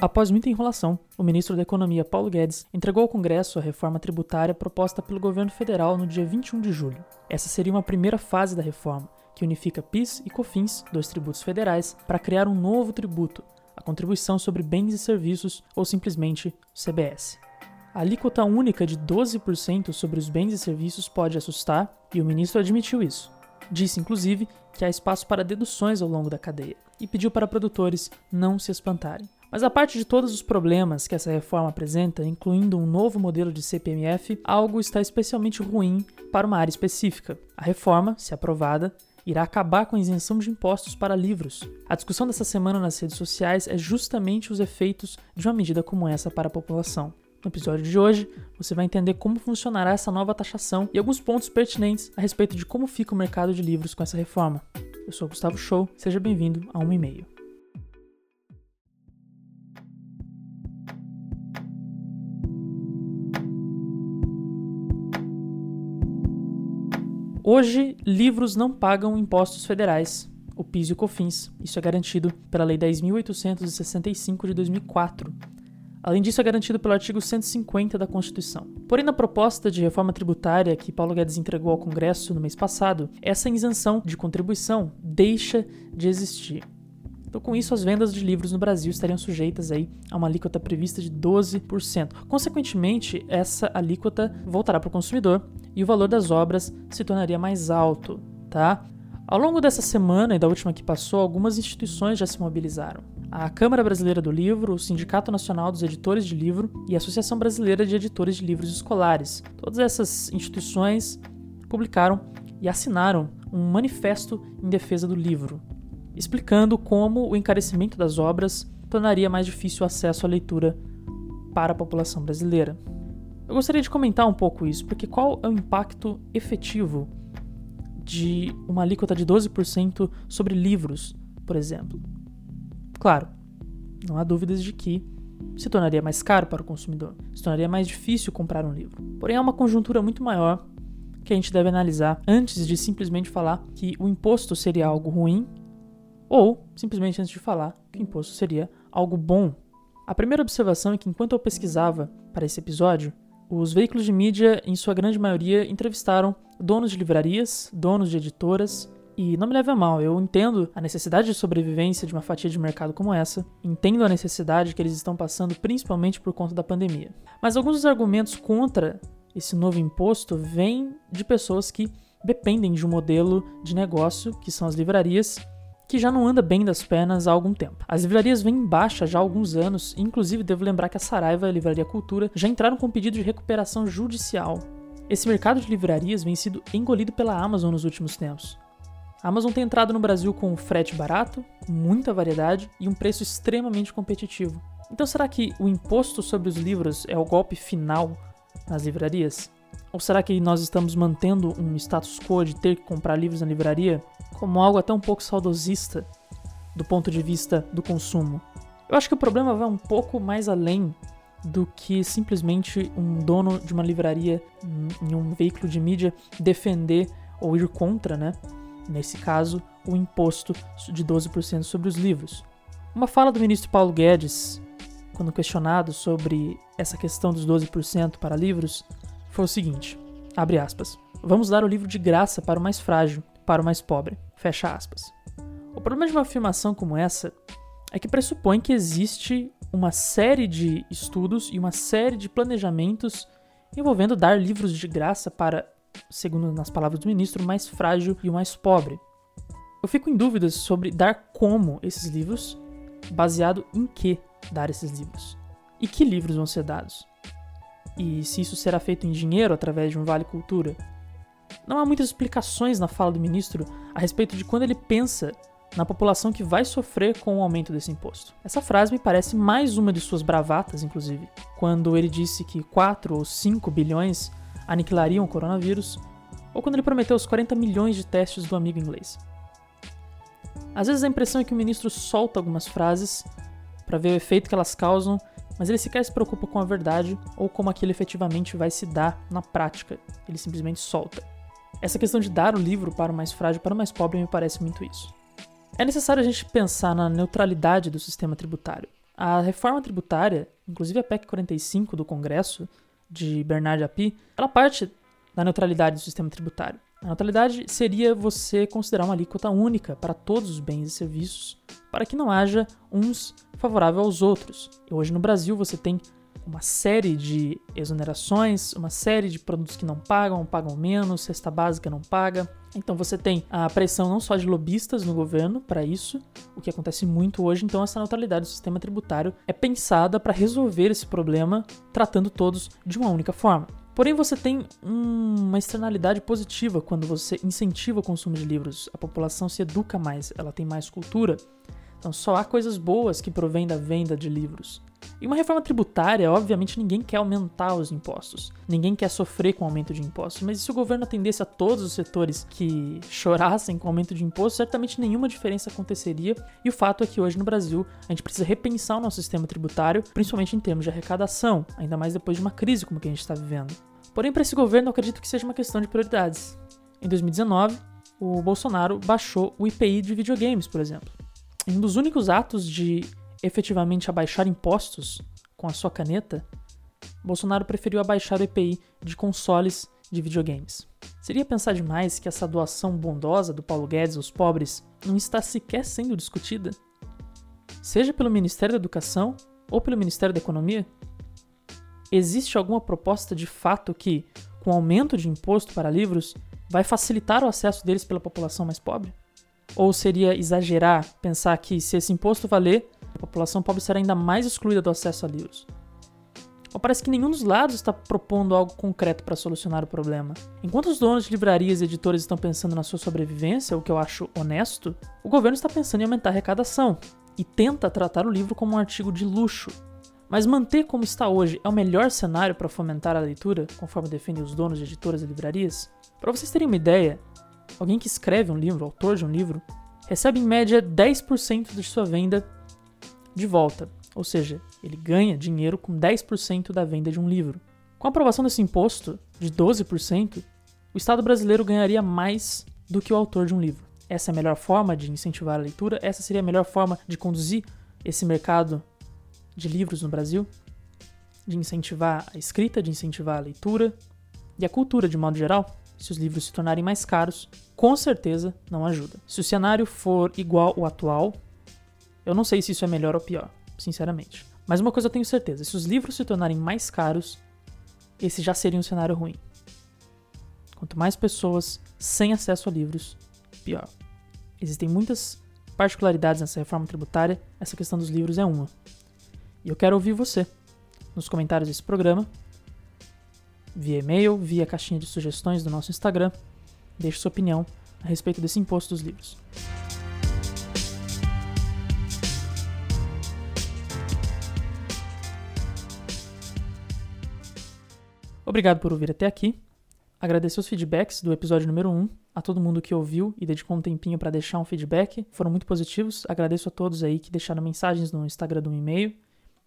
Após muita enrolação, o ministro da Economia Paulo Guedes entregou ao Congresso a reforma tributária proposta pelo governo federal no dia 21 de julho. Essa seria uma primeira fase da reforma, que unifica PIS e COFINS, dois tributos federais, para criar um novo tributo, a Contribuição sobre Bens e Serviços, ou simplesmente CBS. A alíquota única de 12% sobre os bens e serviços pode assustar, e o ministro admitiu isso. Disse, inclusive, que há espaço para deduções ao longo da cadeia e pediu para produtores não se espantarem. Mas a parte de todos os problemas que essa reforma apresenta, incluindo um novo modelo de CPMF, algo está especialmente ruim para uma área específica. A reforma, se aprovada, irá acabar com a isenção de impostos para livros. A discussão dessa semana nas redes sociais é justamente os efeitos de uma medida como essa para a população. No episódio de hoje, você vai entender como funcionará essa nova taxação e alguns pontos pertinentes a respeito de como fica o mercado de livros com essa reforma. Eu sou Gustavo Show, seja bem-vindo a 1 e meio. Hoje, livros não pagam impostos federais, o PIS e o COFINS. Isso é garantido pela Lei 10.865 de 2004. Além disso, é garantido pelo artigo 150 da Constituição. Porém, na proposta de reforma tributária que Paulo Guedes entregou ao Congresso no mês passado, essa isenção de contribuição deixa de existir. Então, com isso, as vendas de livros no Brasil estariam sujeitas aí a uma alíquota prevista de 12%. Consequentemente, essa alíquota voltará para o consumidor e o valor das obras se tornaria mais alto, tá? Ao longo dessa semana e da última que passou, algumas instituições já se mobilizaram. A Câmara Brasileira do Livro, o Sindicato Nacional dos Editores de Livro e a Associação Brasileira de Editores de Livros Escolares. Todas essas instituições publicaram e assinaram um manifesto em defesa do livro, explicando como o encarecimento das obras tornaria mais difícil o acesso à leitura para a população brasileira. Eu gostaria de comentar um pouco isso, porque qual é o impacto efetivo de uma alíquota de 12% sobre livros, por exemplo? Claro, não há dúvidas de que se tornaria mais caro para o consumidor, se tornaria mais difícil comprar um livro. Porém, há uma conjuntura muito maior que a gente deve analisar antes de simplesmente falar que o imposto seria algo ruim ou simplesmente antes de falar que o imposto seria algo bom. A primeira observação é que enquanto eu pesquisava para esse episódio, os veículos de mídia, em sua grande maioria, entrevistaram donos de livrarias, donos de editoras. E não me leve a mal, eu entendo a necessidade de sobrevivência de uma fatia de mercado como essa, entendo a necessidade que eles estão passando principalmente por conta da pandemia. Mas alguns dos argumentos contra esse novo imposto vêm de pessoas que dependem de um modelo de negócio, que são as livrarias, que já não anda bem das pernas há algum tempo. As livrarias vêm em baixa já há alguns anos, inclusive devo lembrar que a Saraiva e a Livraria Cultura já entraram com pedido de recuperação judicial. Esse mercado de livrarias vem sido engolido pela Amazon nos últimos tempos. A Amazon tem entrado no Brasil com frete barato, muita variedade e um preço extremamente competitivo. Então será que o imposto sobre os livros é o golpe final nas livrarias? Ou será que nós estamos mantendo um status quo de ter que comprar livros na livraria como algo até um pouco saudosista do ponto de vista do consumo? Eu acho que o problema vai um pouco mais além do que simplesmente um dono de uma livraria em um veículo de mídia defender ou ir contra, né? Nesse caso, o imposto de 12% sobre os livros. Uma fala do ministro Paulo Guedes, quando questionado sobre essa questão dos 12% para livros, foi o seguinte: abre aspas. Vamos dar o livro de graça para o mais frágil, para o mais pobre. Fecha aspas. O problema de uma afirmação como essa é que pressupõe que existe uma série de estudos e uma série de planejamentos envolvendo dar livros de graça para, segundo nas palavras do ministro, o mais frágil e o mais pobre. Eu fico em dúvidas sobre dar como esses livros, baseado em que dar esses livros. E que livros vão ser dados e se isso será feito em dinheiro através de um vale cultura. Não há muitas explicações na fala do ministro a respeito de quando ele pensa na população que vai sofrer com o aumento desse imposto. Essa frase me parece mais uma de suas bravatas, inclusive, quando ele disse que 4 ou 5 bilhões aniquilariam o coronavírus, ou quando ele prometeu os 40 milhões de testes do amigo inglês. Às vezes a impressão é que o ministro solta algumas frases para ver o efeito que elas causam mas ele sequer se preocupa com a verdade ou como aquilo efetivamente vai se dar na prática. Ele simplesmente solta. Essa questão de dar o livro para o mais frágil, para o mais pobre, me parece muito isso. É necessário a gente pensar na neutralidade do sistema tributário. A reforma tributária, inclusive a PEC 45 do Congresso, de Bernard Api, ela parte da neutralidade do sistema tributário. A neutralidade seria você considerar uma alíquota única para todos os bens e serviços, para que não haja uns favorável aos outros. E hoje no Brasil você tem uma série de exonerações, uma série de produtos que não pagam, pagam menos, cesta básica não paga. Então você tem a pressão não só de lobistas no governo para isso, o que acontece muito hoje, então essa neutralidade do sistema tributário é pensada para resolver esse problema, tratando todos de uma única forma. Porém, você tem uma externalidade positiva quando você incentiva o consumo de livros. A população se educa mais, ela tem mais cultura. Então, só há coisas boas que provêm da venda de livros. E uma reforma tributária, obviamente, ninguém quer aumentar os impostos. Ninguém quer sofrer com aumento de impostos. Mas se o governo atendesse a todos os setores que chorassem com aumento de impostos, certamente nenhuma diferença aconteceria. E o fato é que hoje no Brasil a gente precisa repensar o nosso sistema tributário, principalmente em termos de arrecadação, ainda mais depois de uma crise como a que a gente está vivendo. Porém, para esse governo, eu acredito que seja uma questão de prioridades. Em 2019, o Bolsonaro baixou o IPI de videogames, por exemplo. Um dos únicos atos de efetivamente abaixar impostos com a sua caneta, Bolsonaro preferiu abaixar o IPI de consoles de videogames. Seria pensar demais que essa doação bondosa do Paulo Guedes aos pobres não está sequer sendo discutida? Seja pelo Ministério da Educação ou pelo Ministério da Economia? Existe alguma proposta de fato que, com aumento de imposto para livros, vai facilitar o acesso deles pela população mais pobre? Ou seria exagerar pensar que, se esse imposto valer, a população pobre será ainda mais excluída do acesso a livros. Ou parece que nenhum dos lados está propondo algo concreto para solucionar o problema. Enquanto os donos de livrarias e editores estão pensando na sua sobrevivência, o que eu acho honesto, o governo está pensando em aumentar a arrecadação e tenta tratar o livro como um artigo de luxo. Mas manter como está hoje é o melhor cenário para fomentar a leitura, conforme defendem os donos de editoras e livrarias? Para vocês terem uma ideia, alguém que escreve um livro, autor de um livro, recebe em média 10% de sua venda de volta, ou seja, ele ganha dinheiro com 10% da venda de um livro. Com a aprovação desse imposto de 12%, o Estado brasileiro ganharia mais do que o autor de um livro. Essa é a melhor forma de incentivar a leitura? Essa seria a melhor forma de conduzir esse mercado de livros no Brasil? De incentivar a escrita, de incentivar a leitura e a cultura de modo geral? Se os livros se tornarem mais caros, com certeza não ajuda. Se o cenário for igual ao atual, eu não sei se isso é melhor ou pior, sinceramente. Mas uma coisa eu tenho certeza: se os livros se tornarem mais caros, esse já seria um cenário ruim. Quanto mais pessoas sem acesso a livros, pior. Existem muitas particularidades nessa reforma tributária, essa questão dos livros é uma. E eu quero ouvir você nos comentários desse programa, via e-mail, via caixinha de sugestões do nosso Instagram. Deixe sua opinião a respeito desse imposto dos livros. Obrigado por ouvir até aqui. Agradecer os feedbacks do episódio número 1, a todo mundo que ouviu e dedicou um tempinho para deixar um feedback. Foram muito positivos. Agradeço a todos aí que deixaram mensagens no Instagram do e-mail,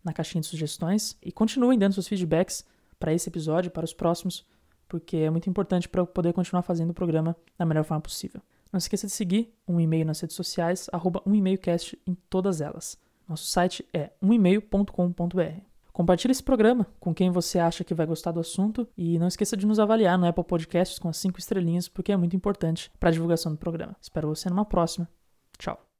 na caixinha de sugestões. E continuem dando seus feedbacks para esse episódio para os próximos, porque é muito importante para eu poder continuar fazendo o programa da melhor forma possível. Não se esqueça de seguir um e-mail nas redes sociais, arroba um e-mailcast em todas elas. Nosso site é umemail.com.br. Compartilhe esse programa com quem você acha que vai gostar do assunto e não esqueça de nos avaliar no Apple Podcasts com as 5 estrelinhas, porque é muito importante para a divulgação do programa. Espero você numa próxima. Tchau.